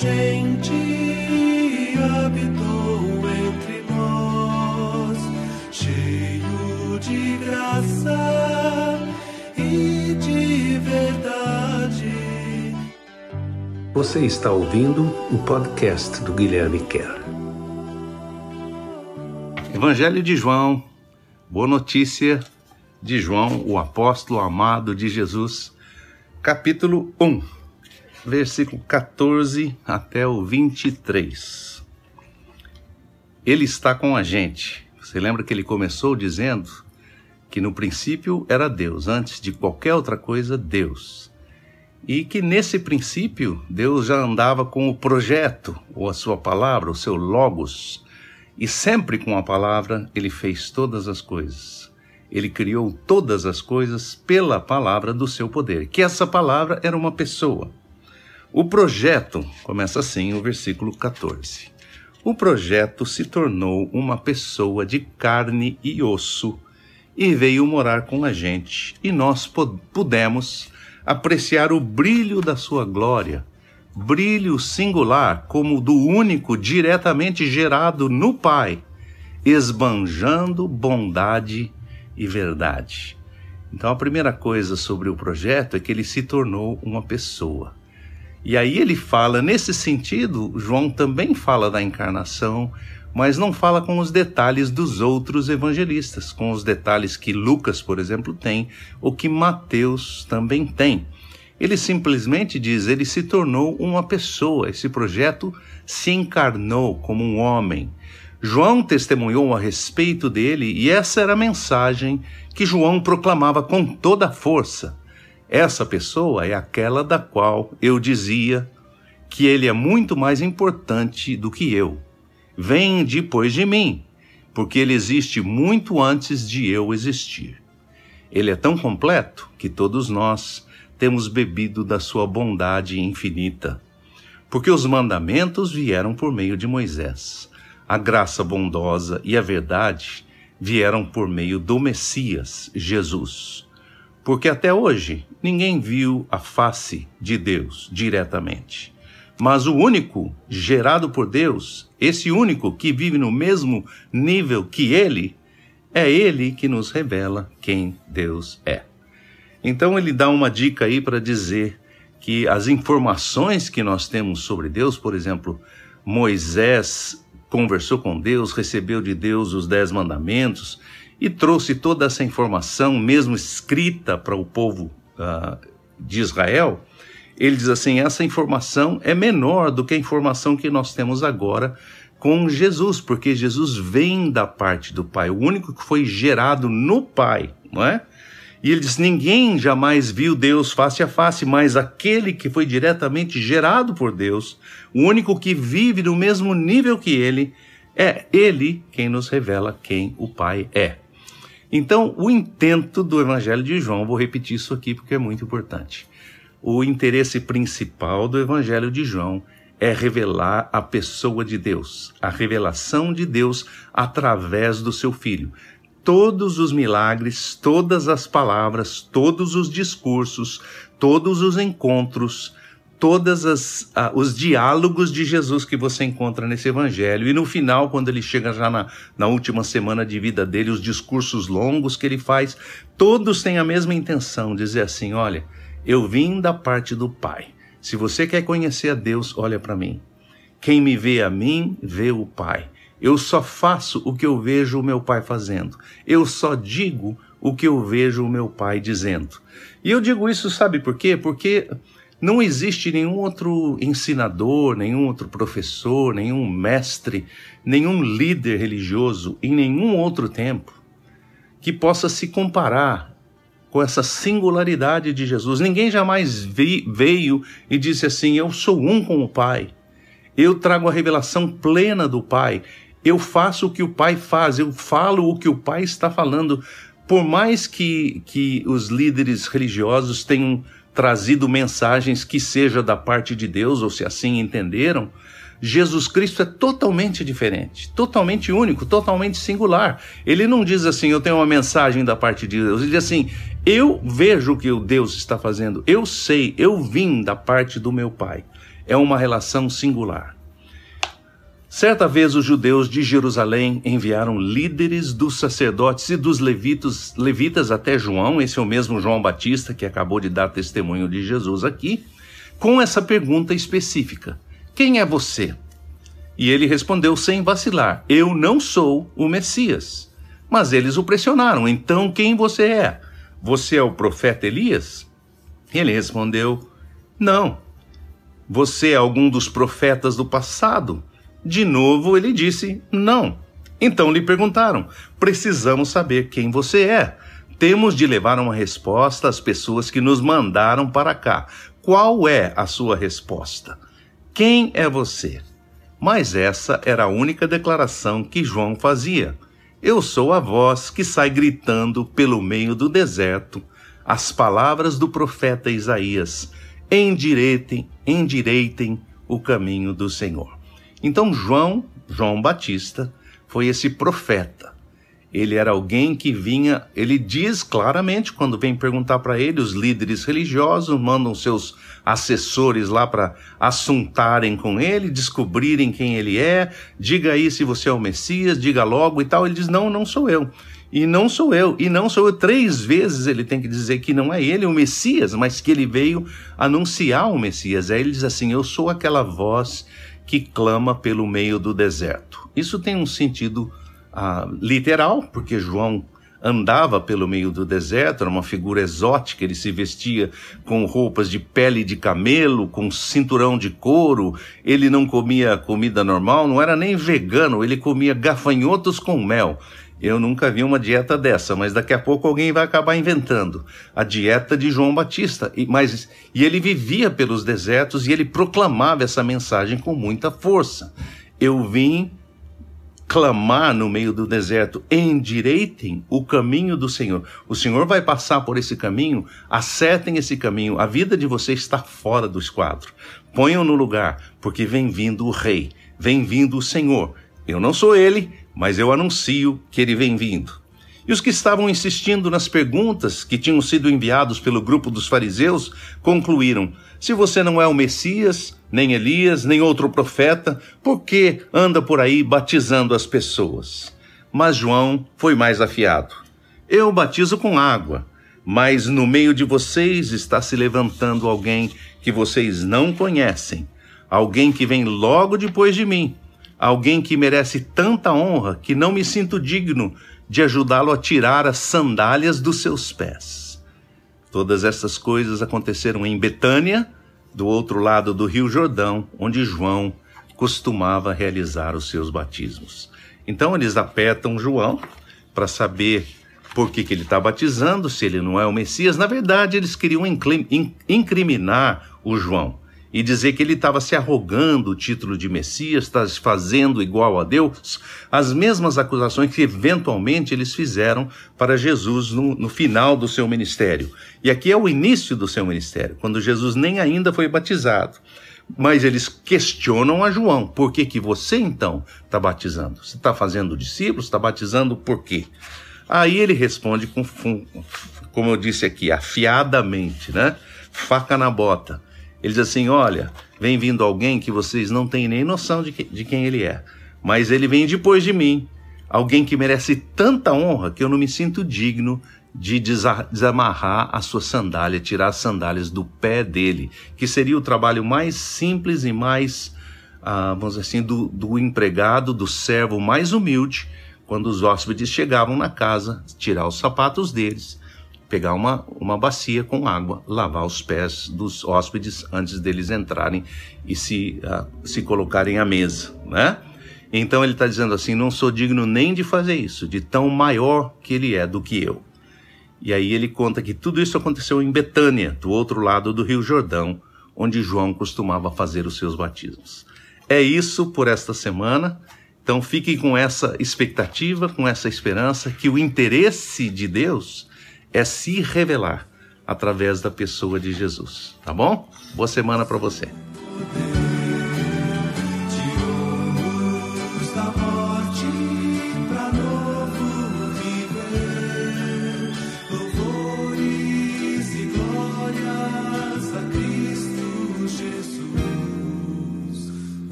gente habitou entre nós, cheio de graça e de verdade. Você está ouvindo o podcast do Guilherme Kerr. Evangelho de João, boa notícia de João, o apóstolo amado de Jesus, capítulo 1, versículo 14 até o 23. Ele está com a gente. Você lembra que ele começou dizendo que no princípio era Deus, antes de qualquer outra coisa, Deus. E que nesse princípio Deus já andava com o projeto, ou a sua palavra, o seu logos, e sempre com a palavra ele fez todas as coisas. Ele criou todas as coisas pela palavra do seu poder, que essa palavra era uma pessoa. O projeto começa assim, o versículo 14. O projeto se tornou uma pessoa de carne e osso e veio morar com a gente, e nós pudemos apreciar o brilho da sua glória brilho singular como do único diretamente gerado no Pai, esbanjando bondade e verdade. Então, a primeira coisa sobre o projeto é que ele se tornou uma pessoa. E aí ele fala, nesse sentido, João também fala da encarnação, mas não fala com os detalhes dos outros evangelistas, com os detalhes que Lucas, por exemplo, tem, ou que Mateus também tem. Ele simplesmente diz: ele se tornou uma pessoa, esse projeto se encarnou como um homem. João testemunhou a respeito dele e essa era a mensagem que João proclamava com toda a força. Essa pessoa é aquela da qual eu dizia que ele é muito mais importante do que eu. Vem depois de mim, porque ele existe muito antes de eu existir. Ele é tão completo que todos nós temos bebido da sua bondade infinita. Porque os mandamentos vieram por meio de Moisés, a graça bondosa e a verdade vieram por meio do Messias, Jesus. Porque até hoje ninguém viu a face de Deus diretamente. Mas o único gerado por Deus, esse único que vive no mesmo nível que ele, é ele que nos revela quem Deus é. Então ele dá uma dica aí para dizer que as informações que nós temos sobre Deus, por exemplo, Moisés conversou com Deus, recebeu de Deus os dez mandamentos e trouxe toda essa informação, mesmo escrita para o povo uh, de Israel. Ele diz assim: essa informação é menor do que a informação que nós temos agora com Jesus, porque Jesus vem da parte do Pai, o único que foi gerado no Pai, não é? E ele diz: Ninguém jamais viu Deus face a face, mas aquele que foi diretamente gerado por Deus, o único que vive no mesmo nível que ele, é ele quem nos revela quem o Pai é. Então, o intento do Evangelho de João, vou repetir isso aqui porque é muito importante. O interesse principal do Evangelho de João é revelar a pessoa de Deus, a revelação de Deus através do seu Filho todos os milagres, todas as palavras, todos os discursos, todos os encontros, todos ah, os diálogos de Jesus que você encontra nesse evangelho. E no final, quando ele chega já na, na última semana de vida dele, os discursos longos que ele faz, todos têm a mesma intenção, dizer assim: olha, eu vim da parte do Pai. Se você quer conhecer a Deus, olha para mim. Quem me vê a mim, vê o Pai. Eu só faço o que eu vejo o meu pai fazendo. Eu só digo o que eu vejo o meu pai dizendo. E eu digo isso, sabe por quê? Porque não existe nenhum outro ensinador, nenhum outro professor, nenhum mestre, nenhum líder religioso em nenhum outro tempo que possa se comparar com essa singularidade de Jesus. Ninguém jamais veio e disse assim: Eu sou um com o Pai. Eu trago a revelação plena do Pai. Eu faço o que o Pai faz, eu falo o que o Pai está falando. Por mais que, que os líderes religiosos tenham trazido mensagens que seja da parte de Deus, ou se assim entenderam, Jesus Cristo é totalmente diferente, totalmente único, totalmente singular. Ele não diz assim, eu tenho uma mensagem da parte de Deus. Ele diz assim, eu vejo o que o Deus está fazendo, eu sei, eu vim da parte do meu Pai. é uma relação singular. Certa vez os judeus de Jerusalém enviaram líderes dos sacerdotes e dos levitos, levitas até João, esse é o mesmo João Batista que acabou de dar testemunho de Jesus aqui, com essa pergunta específica: Quem é você? E ele respondeu sem vacilar: Eu não sou o Messias. Mas eles o pressionaram: Então quem você é? Você é o profeta Elias? Ele respondeu: Não. Você é algum dos profetas do passado? De novo ele disse: Não. Então lhe perguntaram: Precisamos saber quem você é. Temos de levar uma resposta às pessoas que nos mandaram para cá. Qual é a sua resposta? Quem é você? Mas essa era a única declaração que João fazia. Eu sou a voz que sai gritando pelo meio do deserto as palavras do profeta Isaías: endireitem, endireitem o caminho do Senhor. Então, João, João Batista, foi esse profeta. Ele era alguém que vinha, ele diz claramente quando vem perguntar para ele, os líderes religiosos mandam seus assessores lá para assuntarem com ele, descobrirem quem ele é, diga aí se você é o Messias, diga logo e tal. Ele diz: Não, não sou eu. E não sou eu, e não sou eu. Três vezes ele tem que dizer que não é ele o Messias, mas que ele veio anunciar o Messias. Aí ele diz assim: Eu sou aquela voz que clama pelo meio do deserto. Isso tem um sentido ah, literal, porque João andava pelo meio do deserto, era uma figura exótica, ele se vestia com roupas de pele de camelo, com cinturão de couro, ele não comia comida normal, não era nem vegano, ele comia gafanhotos com mel. Eu nunca vi uma dieta dessa, mas daqui a pouco alguém vai acabar inventando a dieta de João Batista. E, mas, e ele vivia pelos desertos e ele proclamava essa mensagem com muita força. Eu vim clamar no meio do deserto: endireitem o caminho do Senhor. O Senhor vai passar por esse caminho, acertem esse caminho. A vida de você está fora do esquadro. Ponham no lugar, porque vem vindo o Rei, vem vindo o Senhor. Eu não sou ele, mas eu anuncio que ele vem vindo. E os que estavam insistindo nas perguntas que tinham sido enviados pelo grupo dos fariseus concluíram: se você não é o Messias, nem Elias, nem outro profeta, por que anda por aí batizando as pessoas? Mas João foi mais afiado. Eu batizo com água, mas no meio de vocês está se levantando alguém que vocês não conhecem, alguém que vem logo depois de mim alguém que merece tanta honra que não me sinto digno de ajudá-lo a tirar as sandálias dos seus pés. Todas essas coisas aconteceram em Betânia, do outro lado do Rio Jordão, onde João costumava realizar os seus batismos. Então eles apertam João para saber por que, que ele está batizando, se ele não é o Messias. Na verdade, eles queriam incriminar o João e dizer que ele estava se arrogando o título de Messias, está fazendo igual a Deus, as mesmas acusações que eventualmente eles fizeram para Jesus no, no, final do seu ministério. E aqui é o início do seu ministério, quando Jesus nem ainda foi batizado. Mas eles questionam a João: por que, que você então está batizando? Você está fazendo discípulos? Está batizando por quê? Aí ele responde com, como eu disse aqui, afiadamente, né? Faca na bota. Ele diz assim: Olha, vem vindo alguém que vocês não têm nem noção de, que, de quem ele é, mas ele vem depois de mim. Alguém que merece tanta honra que eu não me sinto digno de desamarrar a sua sandália, tirar as sandálias do pé dele, que seria o trabalho mais simples e mais, ah, vamos dizer assim, do, do empregado, do servo mais humilde, quando os hóspedes chegavam na casa, tirar os sapatos deles pegar uma, uma bacia com água, lavar os pés dos hóspedes antes deles entrarem e se, uh, se colocarem à mesa, né? Então ele está dizendo assim: não sou digno nem de fazer isso, de tão maior que ele é do que eu. E aí ele conta que tudo isso aconteceu em Betânia, do outro lado do Rio Jordão, onde João costumava fazer os seus batismos. É isso por esta semana. Então fiquem com essa expectativa, com essa esperança que o interesse de Deus é se revelar através da pessoa de Jesus, tá bom? Boa semana para você.